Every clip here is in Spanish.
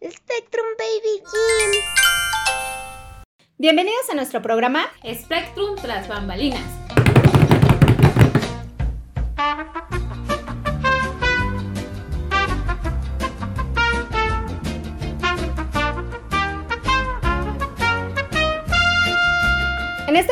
Spectrum Baby Gym. Bienvenidos a nuestro programa Spectrum tras bambalinas.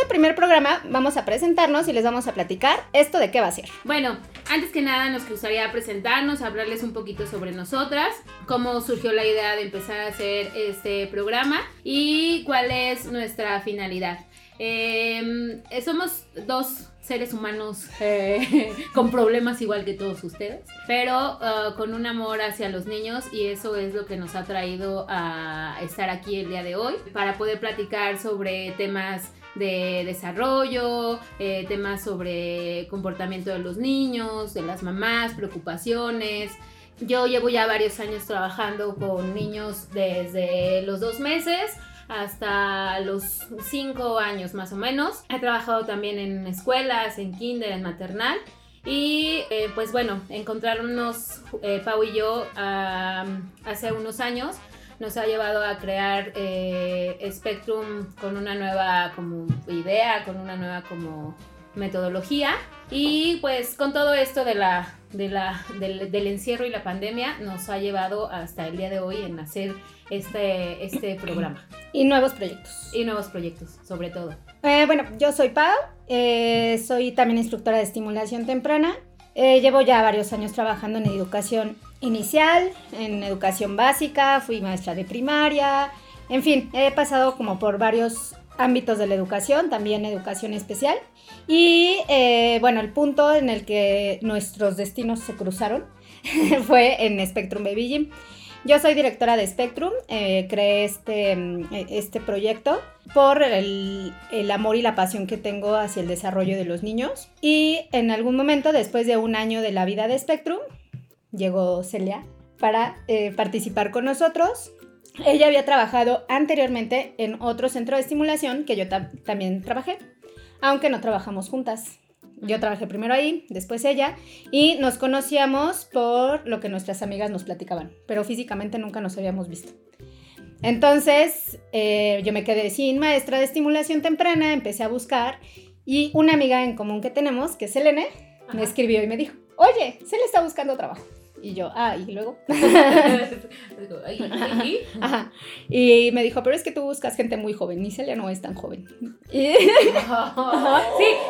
Primer programa vamos a presentarnos y les vamos a platicar esto de qué va a ser. Bueno, antes que nada nos gustaría presentarnos, hablarles un poquito sobre nosotras, cómo surgió la idea de empezar a hacer este programa y cuál es nuestra finalidad. Eh, somos dos seres humanos eh, con problemas igual que todos ustedes, pero uh, con un amor hacia los niños y eso es lo que nos ha traído a estar aquí el día de hoy para poder platicar sobre temas de desarrollo, eh, temas sobre comportamiento de los niños, de las mamás, preocupaciones. Yo llevo ya varios años trabajando con niños desde los dos meses hasta los cinco años más o menos. He trabajado también en escuelas, en kinder, en maternal. Y eh, pues bueno, encontrarnos eh, Pau y yo hace unos años nos ha llevado a crear eh, Spectrum con una nueva como idea, con una nueva como metodología. Y pues con todo esto de la, de la, del, del, encierro y la pandemia nos ha llevado hasta el día de hoy en hacer este, este programa. Y nuevos proyectos. Y nuevos proyectos, sobre todo. Eh, bueno, yo soy Pau, eh, soy también instructora de estimulación temprana. Eh, llevo ya varios años trabajando en educación inicial, en educación básica, fui maestra de primaria, en fin, he pasado como por varios ámbitos de la educación, también educación especial. Y eh, bueno, el punto en el que nuestros destinos se cruzaron fue en Spectrum Baby Gym. Yo soy directora de Spectrum, eh, creé este, este proyecto por el, el, amor y la pasión que tengo hacia el desarrollo de los niños. Y en algún momento, después de un año de la vida de Spectrum, llegó Celia para eh, participar con nosotros. Ella había trabajado anteriormente en otro centro de estimulación que yo ta también trabajé, aunque no trabajamos juntas. Yo trabajé primero ahí, después ella, y nos conocíamos por lo que nuestras amigas nos platicaban, pero físicamente nunca nos habíamos visto. Entonces, eh, yo me quedé sin maestra de estimulación temprana, empecé a buscar, y una amiga en común que tenemos, que es Selene, me escribió y me dijo, oye, se le está buscando trabajo. Y yo, ah, ¿y luego? Ajá. Y me dijo, pero es que tú buscas gente muy joven, ni Celia no es tan joven. Y... sí,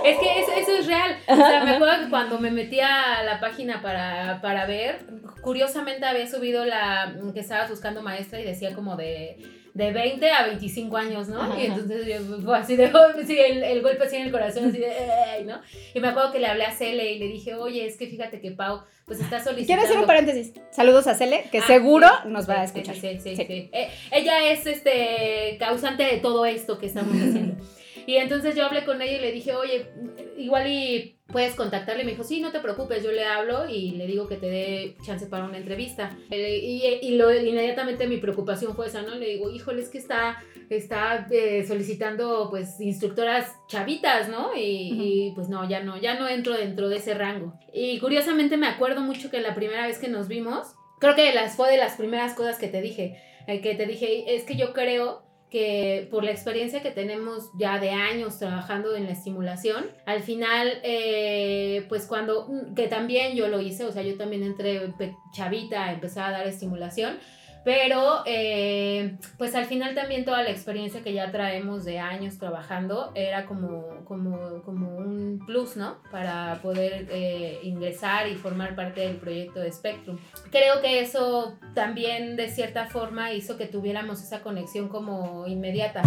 es que eso, eso, es real. O sea, me acuerdo que cuando me metí a la página para, para ver, curiosamente había subido la que estabas buscando maestra y decía como de de 20 a 25 años, ¿no? Ajá. Y entonces yo fue así de, sí, el, el, golpe así en el corazón, así de, ¿no? Y me acuerdo que le hablé a Cele y le dije, oye, es que fíjate que Pau, pues está solicitando. Quiero hacer un paréntesis. Saludos a Cele, que ah, seguro sí, nos va a escuchar. Sí, sí, sí. sí. Eh, ella es este causante de todo esto que estamos haciendo. Y entonces yo hablé con ella y le dije, oye, igual y puedes contactarle. Me dijo, sí, no te preocupes, yo le hablo y le digo que te dé chance para una entrevista. Y, y lo, inmediatamente mi preocupación fue esa, ¿no? Le digo, híjole, es que está, está eh, solicitando pues instructoras chavitas, ¿no? Y, uh -huh. y, pues no, ya no, ya no entro dentro de ese rango. Y curiosamente me acuerdo mucho que la primera vez que nos vimos, creo que las, fue de las primeras cosas que te dije, eh, que te dije, es que yo creo que por la experiencia que tenemos ya de años trabajando en la estimulación, al final, eh, pues cuando, que también yo lo hice, o sea, yo también entré chavita, empecé a dar estimulación, pero eh, pues al final también toda la experiencia que ya traemos de años trabajando era como, como, como un plus, ¿no? Para poder eh, ingresar y formar parte del proyecto de Spectrum. Creo que eso también de cierta forma hizo que tuviéramos esa conexión como inmediata,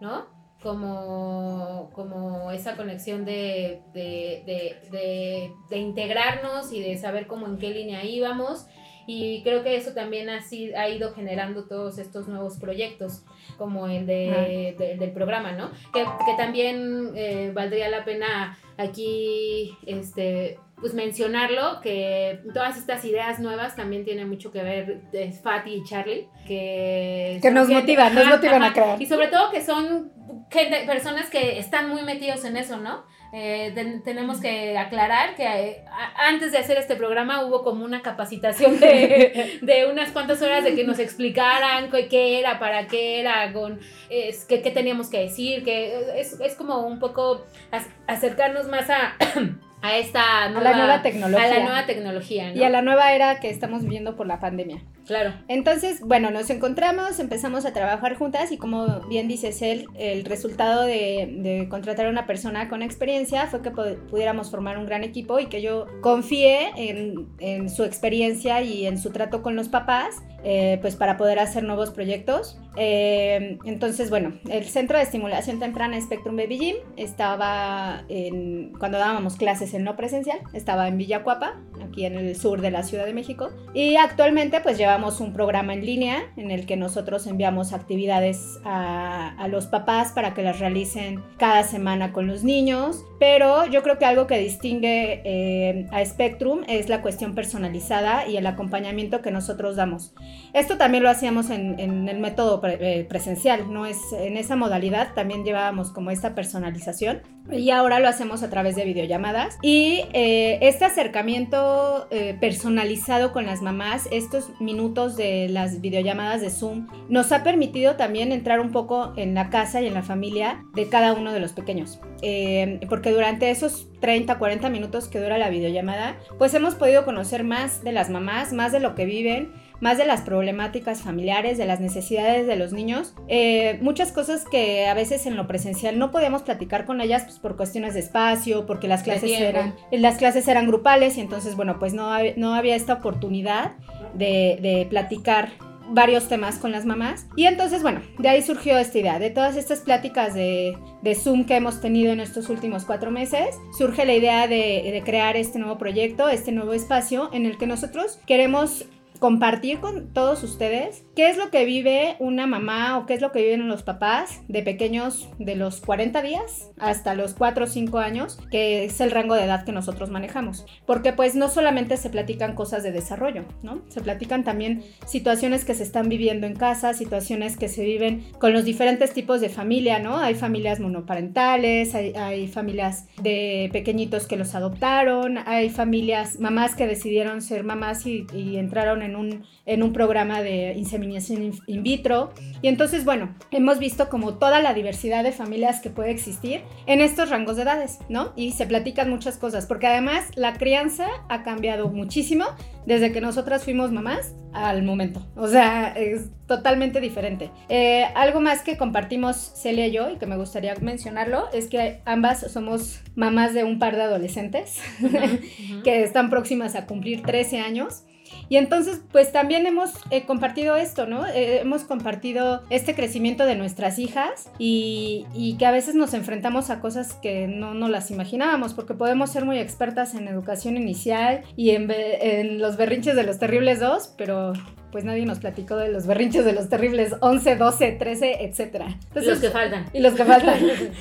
¿no? Como, como esa conexión de, de, de, de, integrarnos y de saber cómo en qué línea íbamos y creo que eso también ha, sido, ha ido generando todos estos nuevos proyectos, como el de, de, del programa, ¿no? Que, que también eh, valdría la pena aquí este, pues mencionarlo, que todas estas ideas nuevas también tienen mucho que ver de Fatty y Charlie, que... Que nos gente, motivan, nos motivan a crear. Y sobre todo que son gente, personas que están muy metidos en eso, ¿no? Eh, ten- tenemos que aclarar que eh, a- antes de hacer este programa hubo como una capacitación de, de unas cuantas horas de que nos explicaran qué, qué era, para qué era, con qué, qué teníamos que decir, que es, es como un poco ac- acercarnos más a, a esta A nueva, la nueva tecnología. a la nueva tecnología, ¿no? Y a la nueva era que estamos viviendo por la pandemia. Claro. Entonces, bueno, nos encontramos, empezamos a trabajar juntas y como bien dices él, el resultado de, de contratar a una persona con experiencia fue que pu- pudiéramos formar un gran equipo y que yo confié en, su experiencia y en su trato con los papás, eh, pues para poder hacer nuevos proyectos. Eh, entonces, bueno, el Centro de Estimulación Temprana Spectrum Baby Gym estaba en, cuando dábamos clases en no presencial, estaba en Villacuapa, aquí en el sur de la Ciudad de México. Y actualmente pues llevamos un programa en línea en el que nosotros enviamos actividades a, a los papás para que las realicen cada semana con los niños. Pero yo creo que algo que distingue eh, a Spectrum es la cuestión personalizada y el acompañamiento que nosotros damos. Esto también lo hacíamos en, en el método pre- eh, presencial, no es en esa modalidad también llevábamos como esta personalización y ahora lo hacemos a través de videollamadas y eh, este acercamiento eh, personalizado con las mamás, estos minutos de las videollamadas de Zoom, nos ha permitido también entrar un poco en la casa y en la familia de cada uno de los pequeños, Eh, porque durante esos 30, 40 minutos que dura la videollamada, pues hemos podido conocer más de las mamás, más de lo que viven, más de las problemáticas familiares, de las necesidades de los niños, eh, muchas cosas que a veces en lo presencial no podíamos platicar con ellas pues, por cuestiones de espacio, porque las clases eran las clases eran grupales y entonces bueno pues no, no había esta oportunidad de, de platicar varios temas con las mamás. Y entonces, bueno, de ahí surgió esta idea. De todas estas pláticas de, de Zoom que hemos tenido en estos últimos cuatro meses, surge la idea de, de crear este nuevo proyecto, este nuevo espacio en el que nosotros queremos compartir con todos ustedes qué es lo que vive una mamá o qué es lo que viven los papás de pequeños de los 40 días hasta los 4 o 5 años, que es el rango de edad que nosotros manejamos. Porque pues no solamente se platican cosas de desarrollo, ¿no? Se platican también situaciones que se están viviendo en casa, situaciones que se viven con los diferentes tipos de familia, ¿no? Hay familias monoparentales, hay, hay familias de pequeñitos que los adoptaron, hay familias, mamás que decidieron ser mamás y, y entraron en un, en un programa de inseminación in, vitro. Y entonces, bueno, hemos visto como toda la diversidad de familias que puede existir en estos rangos de edades, ¿no? Y se platican muchas cosas, porque además la crianza ha cambiado muchísimo desde que nosotras fuimos mamás al momento. O sea, es totalmente diferente. Eh, algo más que compartimos Celia y yo y que me gustaría mencionarlo es que ambas somos mamás de un par de adolescentes que están próximas a cumplir 13 años. Y entonces, pues también hemos eh, compartido esto, ¿no? Eh, hemos compartido este crecimiento de nuestras hijas y, y, que a veces nos enfrentamos a cosas que no nos las imaginábamos, porque podemos ser muy expertas en educación inicial y en, en los berrinches de los terribles dos, pero pues nadie nos platicó de los berrinches de los terribles 11, 12, 13, etc. Entonces, los que faltan. Y los que faltan.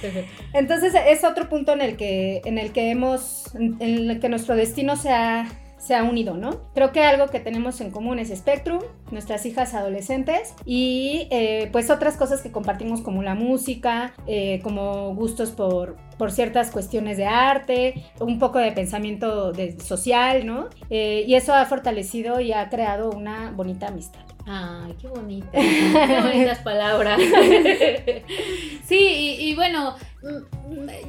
Entonces es otro punto en el que, en el que hemos, en el que nuestro destino se ha se ha unido, ¿no? Creo que algo que tenemos en común es Spectrum, nuestras hijas adolescentes y eh, pues otras cosas que compartimos como la música, eh, como gustos por, por ciertas cuestiones de arte, un poco de pensamiento de, social, ¿no? Eh, y eso ha fortalecido y ha creado una bonita amistad. Ay, qué bonita. Qué bonitas palabras. Sí, y, y, bueno,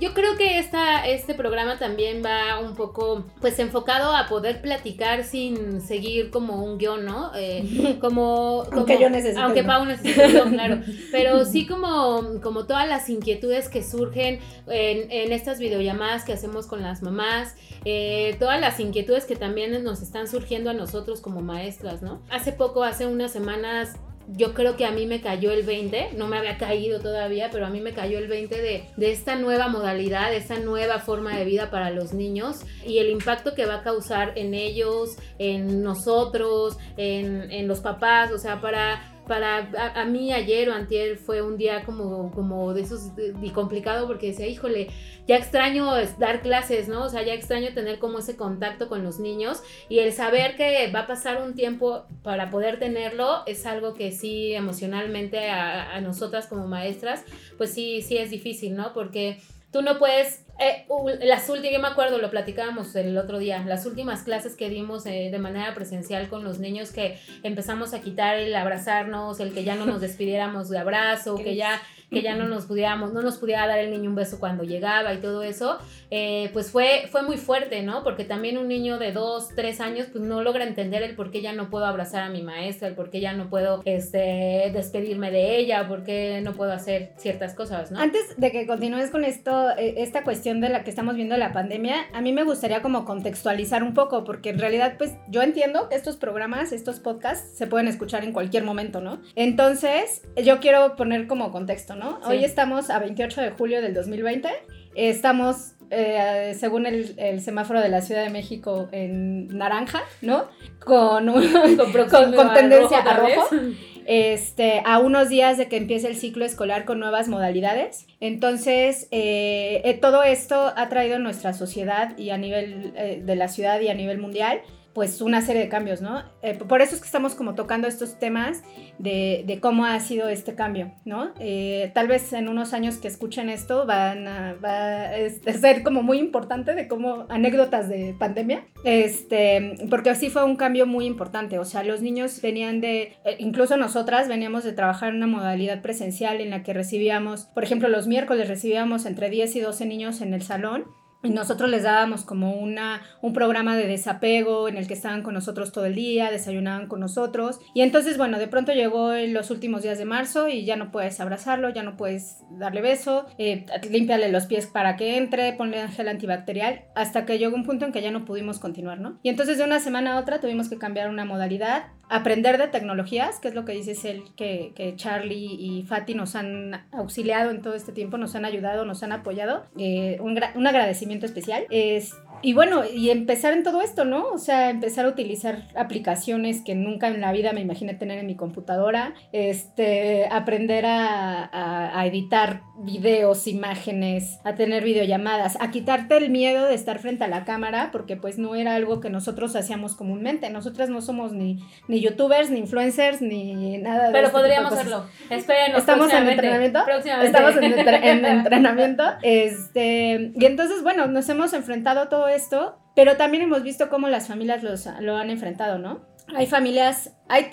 yo creo que esta, este programa también va un poco pues enfocado a poder platicar sin seguir como un guion, ¿no? Eh, como, como, aunque yo necesito. Aunque Pau necesite un guion, claro. Pero sí como, como todas las inquietudes que surgen en, en estas videollamadas que hacemos con las mamás, eh, todas las inquietudes que también nos están surgiendo a nosotros como maestras, ¿no? Hace poco, hace unas semanas, yo creo que a mí me cayó el 20, no me había caído todavía, pero a mí me cayó el 20 de, de, esta nueva modalidad, de esta nueva forma de vida para los niños y el impacto que va a causar en ellos, en nosotros, en, en los papás, o sea, para para a, mí ayer o antier fue un día como, como de esos y complicado porque decía, híjole, ya extraño dar clases, ¿no? O sea, ya extraño tener como ese contacto con los niños y el saber que va a pasar un tiempo para poder tenerlo es algo que sí emocionalmente a, a nosotras como maestras, pues sí, sí es difícil, ¿no? Porque tú no puedes eh, las últimas, yo me acuerdo, lo platicábamos el otro día, las últimas clases que dimos eh, de manera presencial con los niños que empezamos a quitar el abrazarnos, el que ya no nos despidiéramos de abrazo, que ya que ya no nos pudiéramos, no nos pudiera dar el niño un beso cuando llegaba y todo eso, eh, pues fue, fue muy fuerte, ¿no? Porque también un niño de dos, tres años, pues no logra entender el por qué ya no puedo abrazar a mi maestra, el por qué ya no puedo este, despedirme de ella, por qué no puedo hacer ciertas cosas, ¿no? Antes de que continúes con esto, esta cuestión de la que estamos viendo la pandemia, a mí me gustaría como contextualizar un poco, porque en realidad, pues yo entiendo que estos programas, estos podcasts, se pueden escuchar en cualquier momento, ¿no? Entonces, yo quiero poner como contexto, Hoy estamos a 28 de julio del 2020. Estamos, eh, según el, semáforo de la Ciudad de México, en naranja, ¿no? Con, con, tendencia a rojo. Este, a unos días de que empiece el ciclo escolar con nuevas modalidades. Entonces, eh, eh, todo esto ha traído en nuestra sociedad y a nivel de la ciudad y a nivel mundial pues una serie de cambios, ¿no? Eh, por eso es que estamos como tocando estos temas de, cómo ha sido este cambio, ¿no? Eh, tal vez en unos años que escuchen esto va a ser como muy importante de cómo anécdotas de pandemia, este, porque así fue un cambio muy importante, o sea, los niños venían de, eh, incluso nosotras veníamos de trabajar en una modalidad presencial en la que recibíamos, por ejemplo, los miércoles recibíamos entre 10 y 12 niños en el salón nosotros les dábamos como una, un programa de desapego en el que estaban con nosotros todo el día, desayunaban con nosotros. Y entonces, bueno, de pronto llegó los últimos días de marzo y ya no puedes abrazarlo, ya no puedes darle beso, eh, límpiale los pies para que entre, ponle gel antibacterial, hasta que llegó un punto en que ya no pudimos continuar, ¿no? Y entonces de una semana a otra tuvimos que cambiar una modalidad, aprender de tecnologías, que es lo que dices él, que, que Charlie y Fati nos han auxiliado en todo este tiempo, nos han ayudado, nos han apoyado. Eh, un, un agradecimiento especial. Es, y bueno, y empezar en todo esto, ¿no? O sea, empezar a utilizar aplicaciones que nunca en la vida me imaginé tener en mi computadora, este, aprender a, a, editar videos, imágenes, a tener videollamadas, a quitarte el miedo de estar frente a la cámara, porque pues no era algo que nosotros hacíamos comúnmente. Nosotras no somos ni, ni youtubers, ni influencers, ni nada de Pero este podríamos hacerlo. Espérenos. Estamos en entrenamiento. Estamos en, en entrenamiento. Este, y entonces, bueno, nos hemos enfrentado a todo esto, pero también hemos visto cómo las familias los, lo han enfrentado, ¿no? Hay familias, hay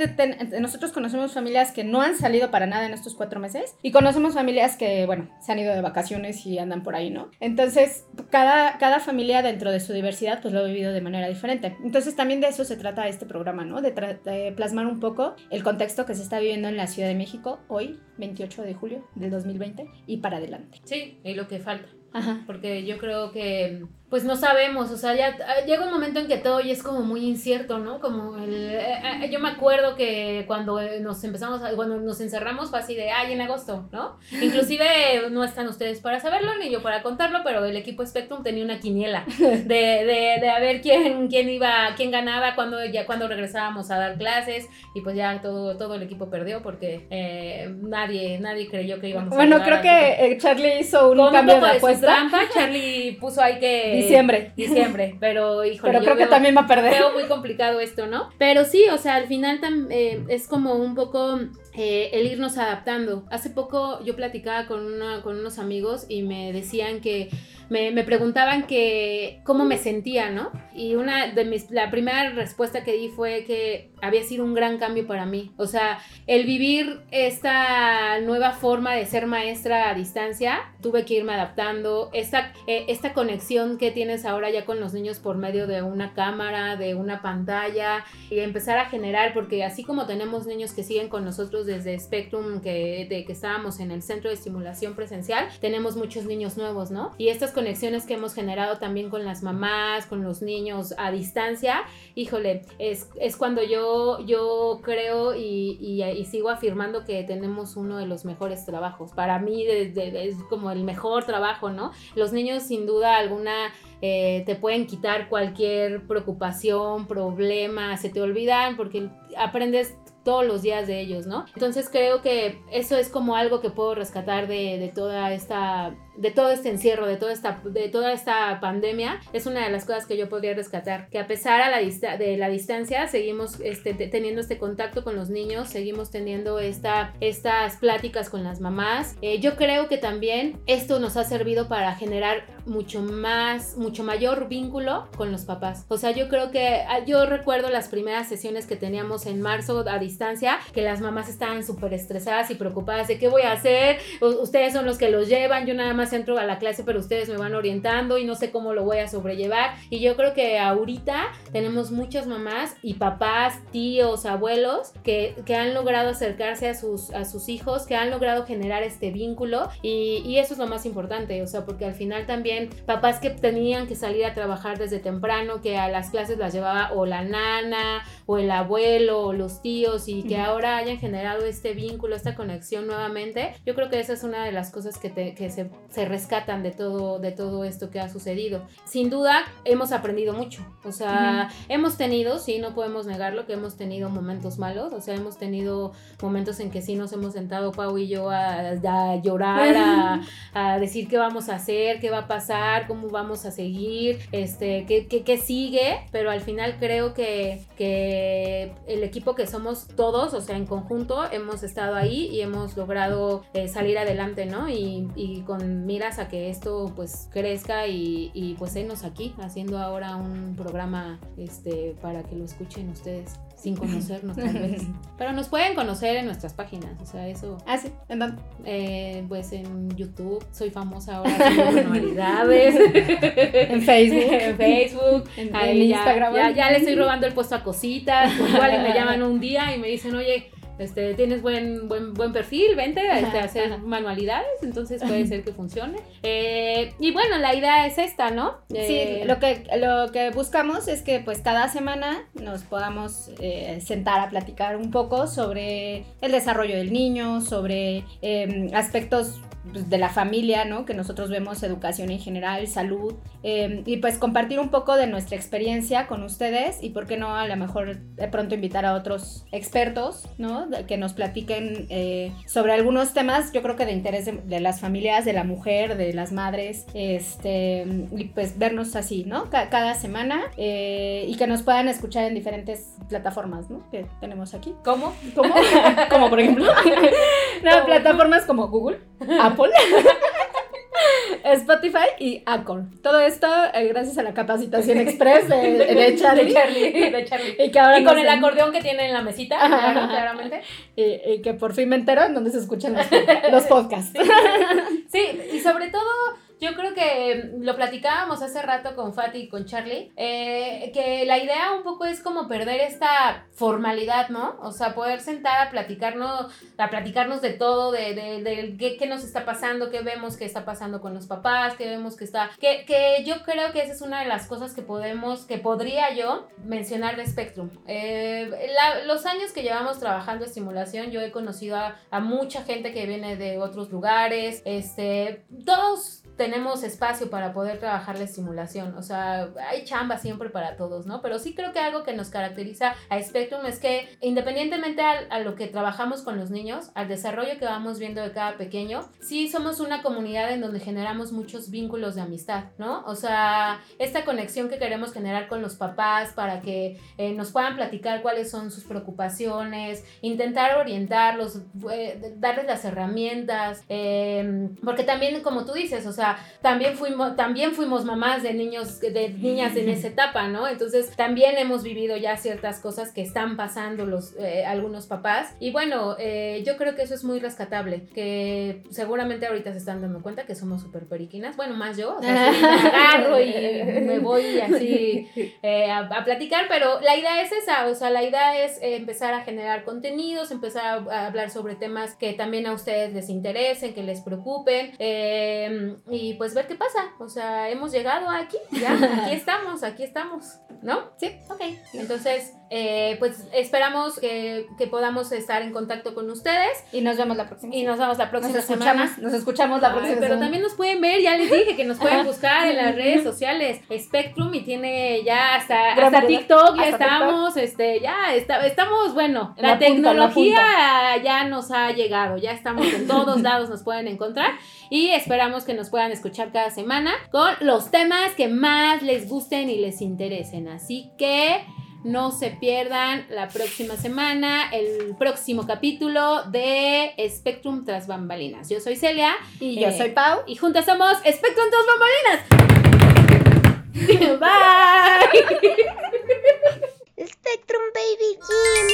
nosotros conocemos familias que no han salido para nada en estos cuatro meses y conocemos familias que, bueno, se han ido de vacaciones y andan por ahí, ¿no? Entonces, cada, cada familia dentro de su diversidad, pues lo ha vivido de manera diferente. Entonces, también de eso se trata este programa, ¿no? De, de plasmar un poco el contexto que se está viviendo en la Ciudad de México hoy, 28 de julio del 2020, y para adelante. Sí, y lo que falta. Ajá. Porque yo creo que pues no sabemos, o sea, ya ah, llega un momento en que todo ya es como muy incierto, ¿no? Como el, eh, eh, yo me acuerdo que cuando nos empezamos, cuando nos encerramos fue así de, ay, en agosto, ¿no? Inclusive no están ustedes para saberlo ni yo para contarlo, pero el equipo Spectrum tenía una quiniela de, de, de a ver quién, quién iba, quién ganaba cuando ya cuando regresábamos a dar clases y pues ya todo, todo el equipo perdió porque eh, nadie, nadie creyó que íbamos a Bueno, creo que Charlie hizo un cambio de apuesta. trampa, Charlie puso ahí que Diciembre. Diciembre, pero híjole. Pero creo que también va a perder. Veo muy complicado esto, ¿no? Pero sí, o sea, al final eh, es como un poco eh, el irnos adaptando. Hace poco yo platicaba con, una, con unos amigos y me decían que me, preguntaban que cómo me sentía, ¿no? Y una de mis, la primera respuesta que di fue que había sido un gran cambio para mí. O sea, el vivir esta nueva forma de ser maestra a distancia, tuve que irme adaptando. Esta, eh, esta conexión que tienes ahora ya con los niños por medio de una cámara, de una pantalla, y empezar a generar, porque así como tenemos niños que siguen con nosotros desde Spectrum, que, de que estábamos en el centro de estimulación presencial, tenemos muchos niños nuevos, ¿no? Y estas conexiones que hemos generado también con las mamás, con los niños a distancia, híjole, es, es cuando yo, yo creo y, y, sigo afirmando que tenemos uno de los mejores trabajos. Para mí es como el mejor trabajo, ¿no? Los niños sin duda alguna eh, te pueden quitar cualquier preocupación, problema, se te olvidan porque aprendes todos los días de ellos, ¿no? Entonces creo que eso es como algo que puedo rescatar de, toda esta de todo este encierro, de toda esta, de toda esta pandemia, es una de las cosas que yo podría rescatar, que a pesar a la de la distancia, seguimos este, teniendo este contacto con los niños, seguimos teniendo esta, estas pláticas con las mamás. Eh, yo creo que también esto nos ha servido para generar mucho más, mucho mayor vínculo con los papás. O sea, yo creo que ah, yo recuerdo las primeras sesiones que teníamos en marzo a distancia, que las mamás estaban súper estresadas y preocupadas de qué voy a hacer, ustedes son los que los llevan, yo nada más entro a la clase, pero ustedes me van orientando y no sé cómo lo voy a sobrellevar. Y yo creo que ahorita tenemos muchas mamás y papás, tíos, abuelos que, que han logrado acercarse a sus, a sus hijos, que han logrado generar este vínculo y, y eso es lo más importante, o sea, porque al final también papás que tenían que salir a trabajar desde temprano, que a las clases las llevaba o la nana o el abuelo o los tíos y que ahora hayan generado este vínculo, esta conexión nuevamente, yo creo que esa es una de las cosas que, que se, se, rescatan de todo, de todo esto que ha sucedido. Sin duda, hemos aprendido mucho, o sea, hemos tenido, sí, no podemos negarlo, que hemos tenido momentos malos, o sea, hemos tenido momentos en que sí nos hemos sentado, Pau y yo, a, llorar, a, a, decir qué vamos a hacer, qué va a pasar, cómo vamos a seguir, este, qué, qué, qué sigue, pero al final creo que, que el equipo que somos todos, o sea, en conjunto, hemos estado ahí y hemos logrado eh, salir adelante, ¿no? Y, y, con miras a que esto pues crezca y, y pues enos aquí haciendo ahora un programa este, para que lo escuchen ustedes sin conocernos tal vez. Pero nos pueden conocer en nuestras páginas, o sea, eso. Ah, sí, ¿en dónde? Eh, pues en YouTube, soy famosa ahora manualidades. en Facebook. en Facebook. En, Instagram. Ya, ya, le estoy robando el puesto a cositas. Igual me llaman un día y me dicen, oye, este, tienes buen, buen, buen perfil, vente este, a hacer manualidades, entonces puede ser que funcione. Eh, y bueno, la idea es esta, ¿no? sí, eh, lo que, lo que buscamos es que pues cada semana nos podamos eh, sentar a platicar un poco sobre el desarrollo del niño, sobre em, aspectos pues, de la familia, ¿no? Que nosotros vemos educación en general, salud, em, y pues compartir un poco de nuestra experiencia con ustedes y por qué no a lo mejor de pronto invitar a otros expertos, ¿no? Que nos platiquen eh, sobre algunos temas, yo creo que de interés de, las familias, de la mujer, de las madres, este, y pues vernos así, ¿no? cada semana eh, y que nos puedan escuchar en diferentes plataformas, ¿no? Que tenemos aquí. ¿Cómo? ¿Cómo? como por ejemplo. no, plataformas como Google, Apple. Spotify y Anchor. Todo esto eh, gracias a la capacitación express de, Charlie. de Charlie. Y, que ahora y con el acordeón que tiene en la mesita, claramente. Y, que por fin me entero en donde se escuchan los, los podcasts. Sí, y sobre todo yo creo que lo platicábamos hace rato con Fati y con Charlie, eh, que la idea un poco es como perder esta formalidad, ¿no? O sea, poder sentar a platicarnos, a platicarnos de todo, de, de, de qué, nos está pasando, qué vemos que está pasando con los papás, qué vemos que está... Que, que yo creo que esa es una de las cosas que podemos, que podría yo mencionar de Spectrum. Eh, los años que llevamos trabajando estimulación, yo he conocido a, a mucha gente que viene de otros lugares, este, todos tenemos espacio para poder trabajar la estimulación. O sea, hay chamba siempre para todos, ¿no? Pero sí creo que algo que nos caracteriza a Spectrum es que independientemente a, lo que trabajamos con los niños, al desarrollo que vamos viendo de cada pequeño, sí somos una comunidad en donde generamos muchos vínculos de amistad, ¿no? O sea, esta conexión que queremos generar con los papás para que eh, nos puedan platicar cuáles son sus preocupaciones, intentar orientarlos, eh, darles las herramientas, eh, porque también como tú dices, o sea, también fuimos, también fuimos mamás de niños, de niñas en esa etapa, ¿no? Entonces también hemos vivido ya ciertas cosas que están pasando los, eh, algunos papás. Y bueno, eh, yo creo que eso es muy rescatable, que seguramente ahorita se están dando cuenta que somos súper periquinas. Bueno, más yo, o sea, me agarro y me voy así eh, a, platicar, pero la idea es esa, o sea, la idea es empezar a generar contenidos, empezar a, hablar sobre temas que también a ustedes les interesen, que les preocupen pues ver qué pasa. O sea, hemos llegado aquí, ya, aquí estamos, aquí estamos, ¿no? Sí. Ok, entonces Eh, pues esperamos que, que podamos estar en contacto con ustedes Y nos vemos la próxima y nos vemos la Nos próxima semana. nos escuchamos la Ay, próxima pero semana. también nos pueden ver, ya les dije que nos pueden buscar en las redes sociales. Spectrum y tiene ya hasta, hasta. TikTok, ya Hasta estamos, este, ya está- estamos, bueno, En la, punta, la tecnología ya nos ha llegado, ya estamos en todos lados, nos pueden encontrar y esperamos que nos puedan escuchar cada semana con los temas que más les gusten y les interesen. Así que no se pierdan la próxima semana el próximo capítulo de Spectrum tras bambalinas. Yo soy Celia Y yo Eh, soy Pau. y juntas somos Spectrum tras bambalinas. Bye. Spectrum Baby Jim.